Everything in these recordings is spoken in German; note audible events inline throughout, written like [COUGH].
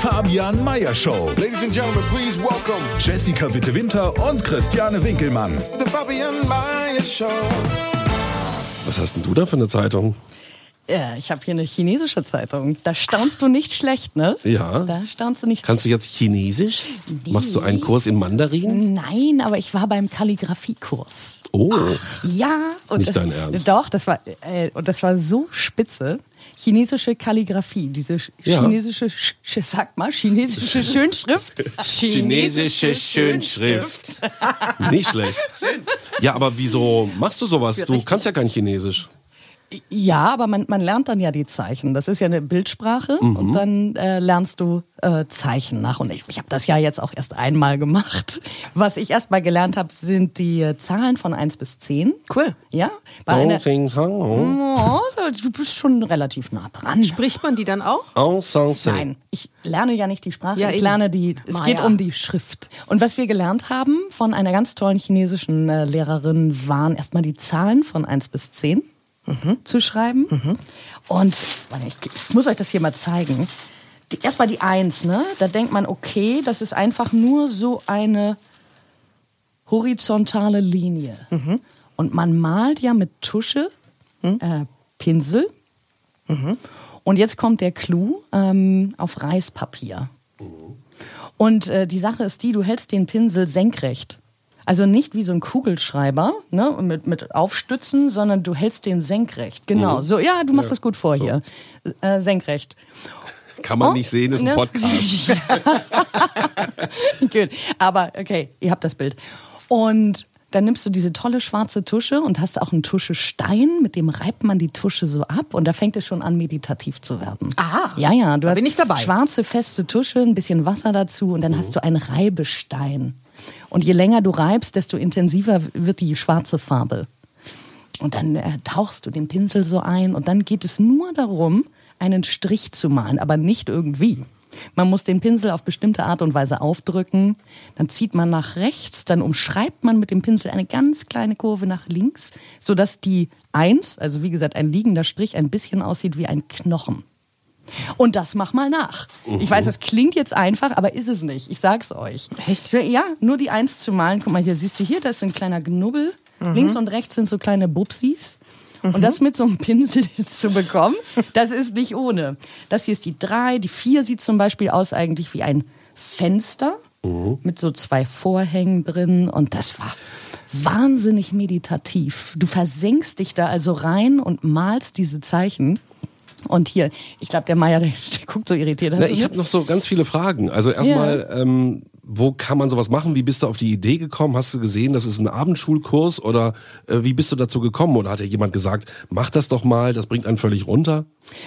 Fabian Meyer Show. Ladies and gentlemen, please welcome Jessica Witte-Winter und Christiane Winkelmann. the Fabian Mayer Show. Was hast denn du da für eine Zeitung? Ja, ich habe hier eine chinesische Zeitung. Da staunst du nicht schlecht, ne? Ja. Da staunst du nicht Kannst du jetzt Chinesisch? Machst du einen Kurs in Mandarin? Nein, aber ich war beim Kalligrafiekurs. Oh, Ja, und Nicht das, dein Ernst. Doch, das war äh, und das war so spitze. Chinesische Kalligrafie, diese sch- Ja. chinesische, sch, sch- sag mal, chinesische [LAUGHS] Schönschrift. nicht schlecht. Ja, aber wieso machst du sowas? Du kannst ja kein Chinesisch. Ja, aber man, man lernt dann ja die Zeichen. Das ist ja eine Bildsprache Mhm. und dann äh, lernst du äh, Zeichen nach. Und ich, ich habe das ja jetzt auch erst einmal gemacht. Was ich erst mal gelernt habe, sind die äh, Zahlen von 1 bis 10. Cool. Ja, bei Dong, einer, sing, sang, oh. oh, du bist schon relativ nah dran. Spricht man die dann auch? Suu. Nein, ich lerne ja nicht die Sprache, Ja, ich eben. lerne die, es Maya. geht um die Schrift. Und was wir gelernt haben von einer ganz tollen chinesischen äh, Lehrerin, waren erstmal die Zahlen von 1 bis 10 zu schreiben. Und warte, ich, ich muss euch das hier mal zeigen. Die, erstmal die 1, ne? Da denkt man, okay, das ist einfach nur so eine horizontale Linie. Und man malt ja mit Tusche, äh, Pinsel. Und jetzt kommt der Clou ähm, auf Reispapier. Und äh, die Sache ist die, du hältst den Pinsel senkrecht. Also nicht wie so ein Kugelschreiber ne, mit, mit Aufstützen, sondern du hältst den senkrecht. Genau. So, ja, du machst das gut vor hier. Äh, senkrecht. Kann man Oh, nicht sehen, ist ein ne? Podcast. [LAUGHS] Gut. Aber okay, ihr habt das Bild. Und dann nimmst du diese tolle schwarze Tusche und hast auch einen Tuschestein, mit dem reibt man die Tusche so ab und da fängt es schon an, meditativ zu werden. Aha. Ja, ja, du Da hast bin ich dabei. schwarze, feste Tusche, ein bisschen Wasser dazu und dann hast du einen Reibestein. Und je länger du reibst, desto intensiver wird die schwarze Farbe. Und dann äh, tauchst du den Pinsel so ein und dann geht es nur darum, einen Strich zu malen, aber nicht irgendwie. Man muss den Pinsel auf bestimmte Art und Weise aufdrücken, dann zieht man nach rechts, dann umschreibt man mit dem Pinsel eine ganz kleine Kurve nach links, sodass die Eins, also wie gesagt ein liegender Strich, ein bisschen aussieht wie ein Knochen. Und das mach mal nach. Ich weiß, das klingt jetzt einfach, aber ist es nicht. Ich sag's euch. Echt? Ja, nur die Eins zu malen. Guck mal, hier siehst du hier, da ist so ein kleiner Knubbel. Links und rechts sind so kleine Bubsis. Und das mit so einem Pinsel [LAUGHS] jetzt zu bekommen, das ist nicht ohne. Das hier ist die drei. Die vier sieht zum Beispiel aus eigentlich wie ein Fenster mit so zwei Vorhängen drin. Und das war wahnsinnig meditativ. Du versenkst dich da also rein und malst diese Zeichen. Und hier, ich glaube, der Meier, der, [LAUGHS] der guckt so irritiert. Na, ich habe noch so ganz viele Fragen. Also erstmal, ähm, wo kann man sowas machen? Wie bist du auf die Idee gekommen? Hast du gesehen, das ist ein Abendschulkurs oder äh, wie bist du dazu gekommen? Oder hat dir jemand gesagt, mach das doch mal, das bringt einen völlig runter?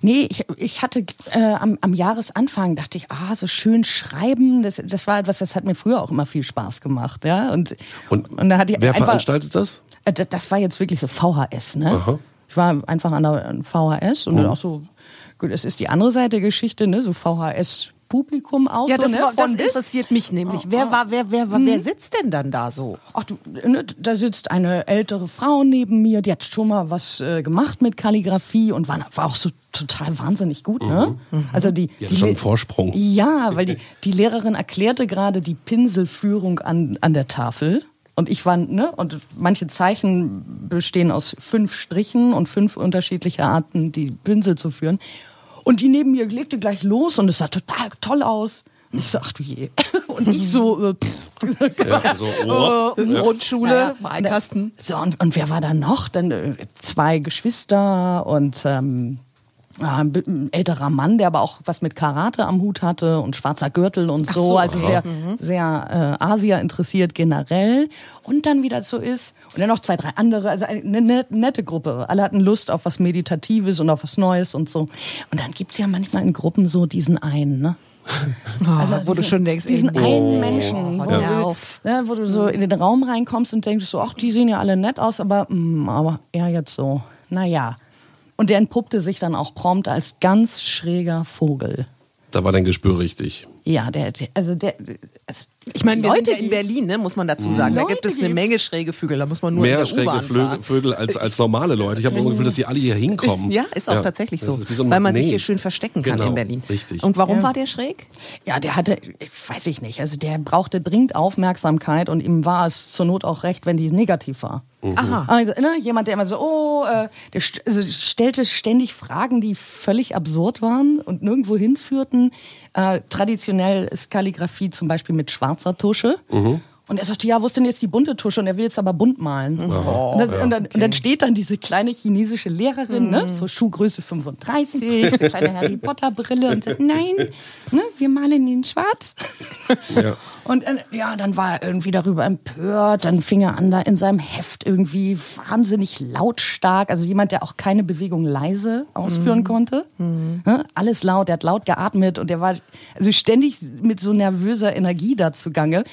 Nee, ich, ich hatte äh, am, am Jahresanfang dachte ich, ah, so schön schreiben, das, das war etwas, das hat mir früher auch immer viel Spaß gemacht, ja. Und, Und, da hatte ich wer einfach, veranstaltet das? Äh, das- war jetzt wirklich so VHS, ne? Ich war einfach an der VHS und dann auch so, gut, es ist die andere Seite der Geschichte, ne? So VHS Publikum auch Ja, so, das, ne? war, das interessiert mich nämlich. Wer war, wer, wer, wer sitzt denn dann da so? Ach du, ne, da sitzt eine ältere Frau neben mir, die hat schon mal was äh, gemacht mit Kalligrafie und war, war auch so total wahnsinnig gut, ne? Also die, Die hat schon einen Vorsprung. Ja, weil [LAUGHS] die, die Lehrerin erklärte gerade die Pinselführung an, an der Tafel. Und ich war, ne, und manche Zeichen bestehen aus fünf Strichen und fünf unterschiedliche Arten, die Pinsel zu führen. Und die neben mir legte gleich los und es sah total toll aus. Und ich so, ach du je. [LAUGHS] Und ich so, äh, pff. Ja, so, oh. [LAUGHS] Äh, Grundschule, Ja. Malkasten. So, und, und wer war da noch? Dann äh, zwei Geschwister und ähm, ein, bi- ein älterer Mann, der aber auch was mit Karate am Hut hatte und schwarzer Gürtel und so. so, also sehr, sehr äh, Asia interessiert generell. Und dann wieder so ist. Und dann noch zwei, drei andere. Also eine net- nette Gruppe. Alle hatten Lust auf was Meditatives und auf was Neues und so. Und dann gibt's ja manchmal in Gruppen so diesen einen, ne? [LAUGHS] Also, wo du schon denkst, diesen ey, einen Menschen, wo, hör du, ne, wo du so in den Raum reinkommst und denkst so, ach, die sehen ja alle nett aus, aber, mm, aber er jetzt so, naja. Und der entpuppte sich dann auch prompt als ganz schräger Vogel. Da war dein Gespür richtig. Ja, der, der also der, also Ich meine, wir sind Leute ja in. Berlin, ne, muss man dazu sagen. Da Leute gibt es eine. Menge schräge Vögel. Da muss man nur Mehr in der schräge fahren. Vögel als, als normale Leute. Ich habe das Gefühl, dass die alle hier hinkommen. Ja, ist auch tatsächlich das so, so ein weil man sich Magnet. hier schön verstecken kann Genau, in Berlin. Richtig. Und warum war der schräg? Ja, der hatte, ich weiß ich nicht, also der brauchte dringend Aufmerksamkeit und ihm war es zur Not auch recht, wenn die negativ war. Aha. Also, ne, jemand, der immer so, oh, äh, der st also stellte ständig Fragen, die völlig absurd waren und nirgendwo hinführten. Äh, traditionell ist Kalligrafie zum Beispiel mit schwarzer Tusche. Und er sagte, ja, wo ist denn jetzt die bunte Tusche? Und er will jetzt aber bunt malen. und, dann, und, dann, und dann steht dann diese kleine chinesische Lehrerin, ne, so Schuhgröße 35, so kleine Harry Potter Brille und sagt, nein, ne, wir malen ihn schwarz. [LAUGHS] Ja. Und ja, dann war er irgendwie darüber empört. Dann fing er an, da in seinem Heft irgendwie wahnsinnig lautstark, also jemand, der auch keine Bewegung leise ausführen konnte. Ne? Alles laut, er hat laut geatmet und er war also ständig mit so nervöser Energie da zugange.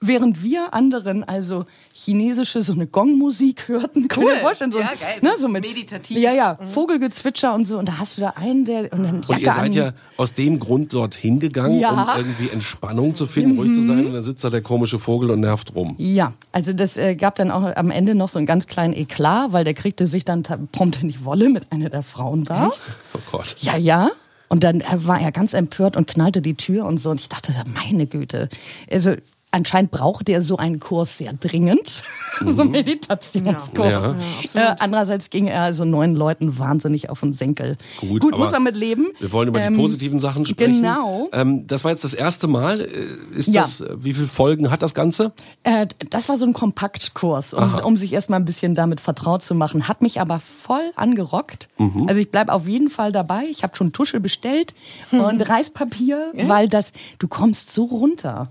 Während wir anderen also chinesische, so eine Gongmusik hörten. Euch vorstellen, so, Ja, geil, ne, so mit, meditativ. Ja, ja, Vogelgezwitscher und so. Und da hast du da einen, der, und dann Und ihr seid an. ja aus dem Grund dorthin gegangen, Ja. um irgendwie Entspannung zu finden, ruhig zu sein. Und dann sitzt da der komische Vogel und nervt rum. Ja, also das äh, gab dann auch am Ende noch so einen ganz kleinen Eklat, weil der kriegte sich dann prompt in die Wolle mit einer der Frauen da. Oh Gott. Ja, ja. Und dann äh, war er ganz empört und knallte die Tür und so. Und ich dachte, meine Güte. Also anscheinend brauchte er so einen Kurs sehr dringend. [LAUGHS] so einen Meditationskurs. Ja. Ja, äh, andererseits ging er also neun Leuten wahnsinnig auf den Senkel. Gut, Gut muss man mit leben. Wir wollen über Ähm, die positiven Sachen sprechen. Genau. Ähm, das war jetzt das erste Mal. Äh, Ist Ja. das, äh, wie viele Folgen hat das Ganze? Äh, das war so ein Kompaktkurs, um, um sich erstmal ein bisschen damit vertraut zu machen. Hat mich aber voll angerockt. Mhm. Also ich bleibe auf jeden Fall dabei. Ich habe schon Tusche bestellt und Reispapier, weil das, du kommst so runter.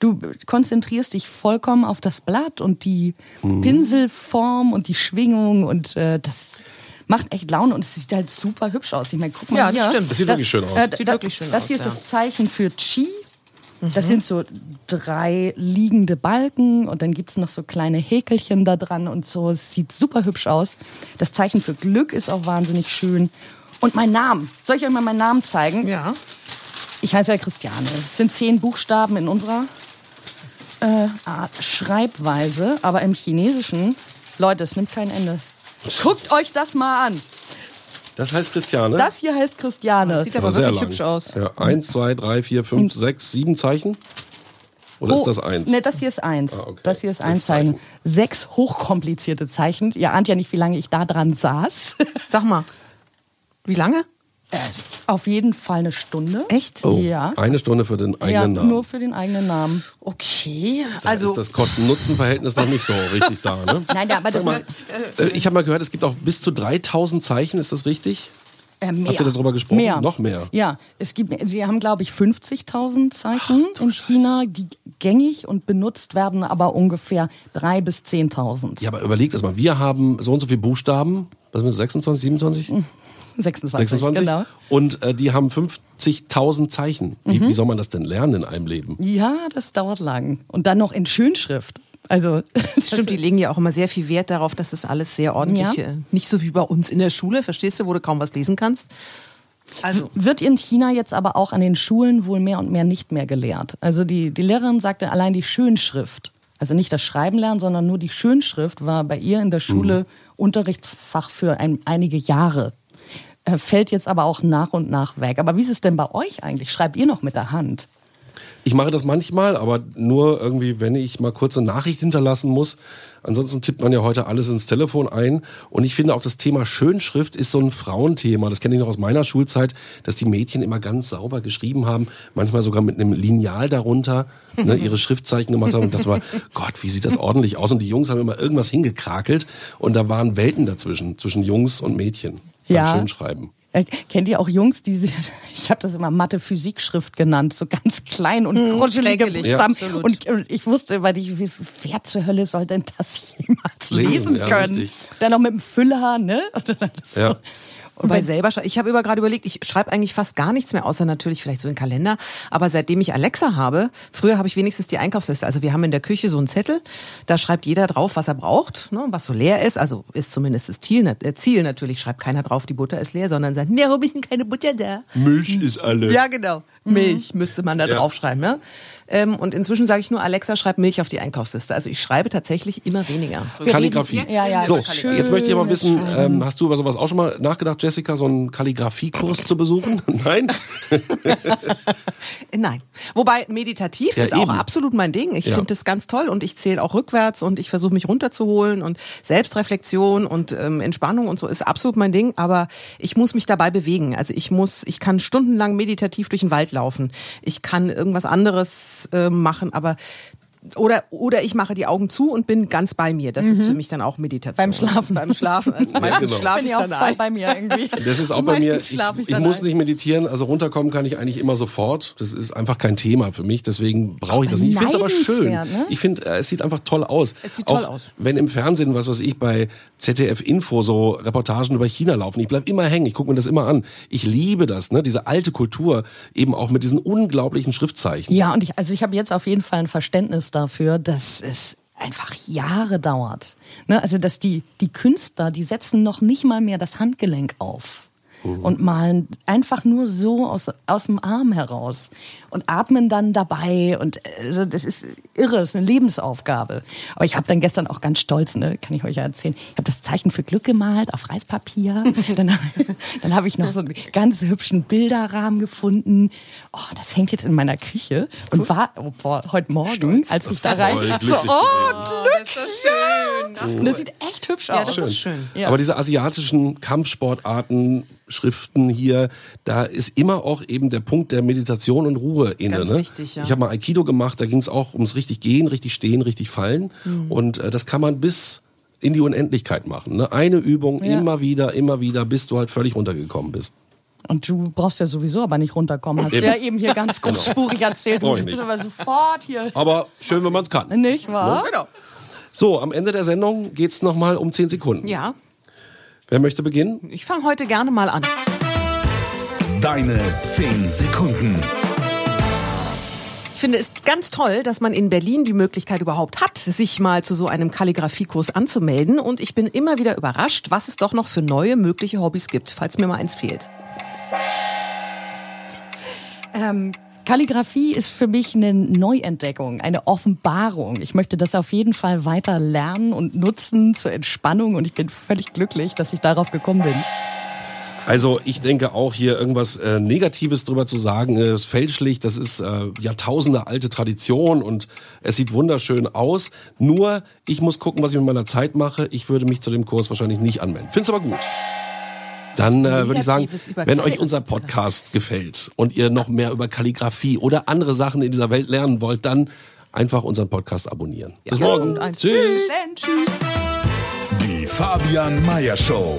Du konzentrierst dich vollkommen auf das Blatt und die Mhm. Pinselform und die Schwingung und äh, das macht echt Laune und es sieht halt super hübsch aus. Ich meine, guck mal Ja, hier. das stimmt. Das sieht wirklich schön aus. Äh, Sieht da- wirklich schön das aus, hier ist ja. das Zeichen für Chi. Das sind so drei liegende Balken und dann gibt's noch so kleine Häkelchen da dran und so. Es sieht super hübsch aus. Das Zeichen für Glück ist auch wahnsinnig schön. Und mein Name. Soll ich euch mal meinen Namen zeigen? Ja. Ich heiße ja Christiane. Es sind zehn Buchstaben in unserer äh, Art Schreibweise, aber im Chinesischen, Leute, es nimmt kein Ende. Guckt euch das mal an. Das heißt Christiane. Das hier heißt Christiane. Sieht aber sehr wirklich lang. hübsch aus. Ja, eins, zwei, drei, vier, fünf, sechs, sieben Zeichen? Oder ist das eins? Ne, das hier ist eins. Ah, okay. Das hier ist eins Zeichen. Zeichen. Sechs hochkomplizierte Zeichen. Ihr ahnt ja nicht, wie lange ich da dran saß. Sag mal, wie lange? Auf jeden Fall eine Stunde. Echt? Oh, Ja. Eine Stunde für den eigenen ja, Namen. nur für den eigenen Namen. Okay, Da also ist das Kosten-Nutzen-Verhältnis noch nicht so richtig da, ne? [LAUGHS] Nein, aber das ist Äh, Ich habe mal gehört, es gibt auch bis zu 3000 Zeichen, ist das richtig? äh, mehr. Habt ihr darüber gesprochen? Mehr. Noch mehr? Ja, es gibt, sie haben, glaube ich, 50.000 Zeichen in China, die gängig und benutzt werden, aber ungefähr 3.000 bis 10.000. Ja, aber überlegt das mal. Wir haben so und so viele Buchstaben. Was sind das, 26, 27? 26, 26? genau. Und äh, die haben 50.000 Zeichen. Wie, Mhm. wie soll man das denn lernen in einem Leben? Ja, das dauert lang. Und dann noch in Schönschrift. Also, [LAUGHS] Stimmt, die legen ja auch immer sehr viel Wert darauf, dass es alles sehr ordentlich, Ja. äh, nicht so wie bei uns in der Schule, verstehst du, wo du kaum was lesen kannst. Also, Wird in China jetzt aber auch an den Schulen wohl mehr und mehr nicht mehr gelehrt. Also die, die Lehrerin sagte, allein die Schönschrift, also nicht das Schreiben lernen, sondern nur die Schönschrift war bei ihr in der Schule Unterrichtsfach für ein, einige Jahre. Äh, Fällt jetzt aber auch nach und nach weg. Aber wie ist es denn bei euch eigentlich? Schreibt ihr noch mit der Hand? Ich mache das manchmal, aber nur irgendwie, wenn ich mal kurze Nachricht hinterlassen muss. Ansonsten tippt man ja heute alles ins Telefon ein. Und ich finde auch das Thema Schönschrift ist so ein Frauenthema. Das kenne ich noch aus meiner Schulzeit, dass die Mädchen immer ganz sauber geschrieben haben, manchmal sogar mit einem Lineal darunter ne, [LAUGHS] ihre Schriftzeichen gemacht haben und dachte mal, Gott, wie sieht das ordentlich aus? Und die Jungs haben immer irgendwas hingekrakelt und da waren Welten dazwischen, zwischen Jungs und Mädchen Ja. Schönschreiben. Äh, kennt ihr auch Jungs, die sie- [LAUGHS] ich habe das immer Mathe-Physik-Schrift genannt, so ganz klein und kruschelige schrecklich, Buchstaben. ja, und, und ich wusste, weil ich, wie- wer zur Hölle soll denn das [LAUGHS] jemals Lesen, lesen, ja, können? richtig. Dann noch mit dem Füller, ne? [LAUGHS] Das Ja. Und bei selber, ich habe über gerade überlegt, ich schreibe eigentlich fast gar nichts mehr, außer natürlich vielleicht so einen Kalender. Aber seitdem ich Alexa habe, früher habe ich wenigstens die Einkaufsliste. Also wir haben in der Küche so einen Zettel, da schreibt jeder drauf, was er braucht, ne, was so leer ist. Also ist zumindest das Ziel, äh, Ziel natürlich, schreibt keiner drauf, die Butter ist leer, sondern sagt, warum ist denn keine Butter da? Milch ist alle. Ja, genau. Milch müsste man da Ja. draufschreiben. Ja? Ähm, und inzwischen sage ich nur, Alexa, schreib Milch auf die Einkaufsliste. Also ich schreibe tatsächlich immer weniger. Kalligrafie. Ja, ja, so, schön. jetzt möchte ich aber wissen, ähm, hast du über sowas auch schon mal nachgedacht, Jessica, so einen Kalligrafiekurs zu besuchen? [LAUGHS] Nein? [LAUGHS] Nein. Wobei meditativ Ja, ist auch eben. absolut mein Ding. Ich Ja. finde das ganz toll und ich zähle auch rückwärts und ich versuche mich runterzuholen und Selbstreflexion und ähm, Entspannung und so ist absolut mein Ding. Aber ich muss mich dabei bewegen. Also ich muss, ich kann stundenlang meditativ durch den Wald laufen. Ich kann irgendwas anderes äh, machen, aber oder oder ich mache die Augen zu und bin ganz bei mir. Das ist für mich dann auch Meditation. Beim Schlafen. Beim Schlafen. Also [LAUGHS] meistens genau. schlafe Bin ich ich auch dann voll ein. bei mir irgendwie. [LAUGHS] Das ist auch bei mir, ich, ich ich muss ein. nicht meditieren, also runterkommen kann ich eigentlich immer sofort. Das ist einfach kein Thema für mich, deswegen brauche ich das nicht. Ich finde es aber schön. Ne? Ich finde, äh, es sieht einfach toll aus. Es sieht auch toll aus. Wenn im Fernsehen, was weiß ich, bei ZDF Info so Reportagen über China laufen, ich bleib immer hängen, ich gucke mir das immer an. Ich liebe das, ne? diese alte Kultur, eben auch mit diesen unglaublichen Schriftzeichen. Ja, und ich, also ich habe jetzt auf jeden Fall ein Verständnis dafür, dass es einfach Jahre dauert. Ne? Also dass die, die Künstler, die setzen noch nicht mal mehr das Handgelenk auf. Und malen einfach nur so aus, aus dem Arm heraus und atmen dann dabei. Und also das ist irre, das ist eine Lebensaufgabe. Aber ich habe dann gestern auch ganz stolz, ne, kann ich euch ja erzählen, ich habe das Zeichen für Glück gemalt auf Reispapier. [LAUGHS] dann dann habe ich noch so einen ganz hübschen Bilderrahmen gefunden. Oh, das hängt jetzt in meiner Küche. Und war oh, boah, heute Morgen, als ich da rein... So, oh, das ist so schön. und das sieht echt hübsch Ja, aus. das ist schön. Ja. Aber diese asiatischen Kampfsportarten, Schriften hier, da ist immer auch eben der Punkt der Meditation und Ruhe inne. Ganz ne? wichtig, ja. Ich habe mal Aikido gemacht, da ging es auch ums richtig gehen, richtig stehen, richtig fallen. Mhm. Und äh, das kann man bis in die Unendlichkeit machen. Ne? Eine Übung, Ja. immer wieder, immer wieder, bis du halt völlig runtergekommen bist. Und du brauchst ja sowieso aber nicht runterkommen. Hast du ja eben hier ganz [LAUGHS] großspurig erzählt. Brauch Du bist aber sofort hier. Aber schön, wenn man es kann. Nicht wahr? Genau. So, am Ende der Sendung geht's noch nochmal um 10 Sekunden. Ja, Wer möchte beginnen? ich fange heute gerne mal an. Deine 10 Sekunden. Ich finde es ganz toll, dass man in Berlin die Möglichkeit überhaupt hat, sich mal zu so einem Kalligrafiekurs anzumelden. Und ich bin immer wieder überrascht, was es doch noch für neue mögliche Hobbys gibt, falls mir mal eins fehlt. Ähm, Kalligrafie ist für mich eine Neuentdeckung, eine Offenbarung. Ich möchte das auf jeden Fall weiter lernen und nutzen zur Entspannung und ich bin völlig glücklich, dass ich darauf gekommen bin. Also ich denke auch hier irgendwas äh, Negatives drüber zu sagen, äh, ist fälschlich. Das ist äh, Jahrtausende alte Tradition und es sieht wunderschön aus. Nur ich muss gucken, was ich mit meiner Zeit mache. Ich würde mich zu dem Kurs wahrscheinlich nicht anmelden. Find's aber gut. Dann äh, würde ich sagen, wenn euch unser. Podcast gefällt und ihr noch mehr über Kalligrafie oder andere Sachen in dieser Welt lernen wollt, dann einfach unseren Podcast abonnieren. Bis morgen. Und eins. Tschüss. Die Fabian Meyer Show.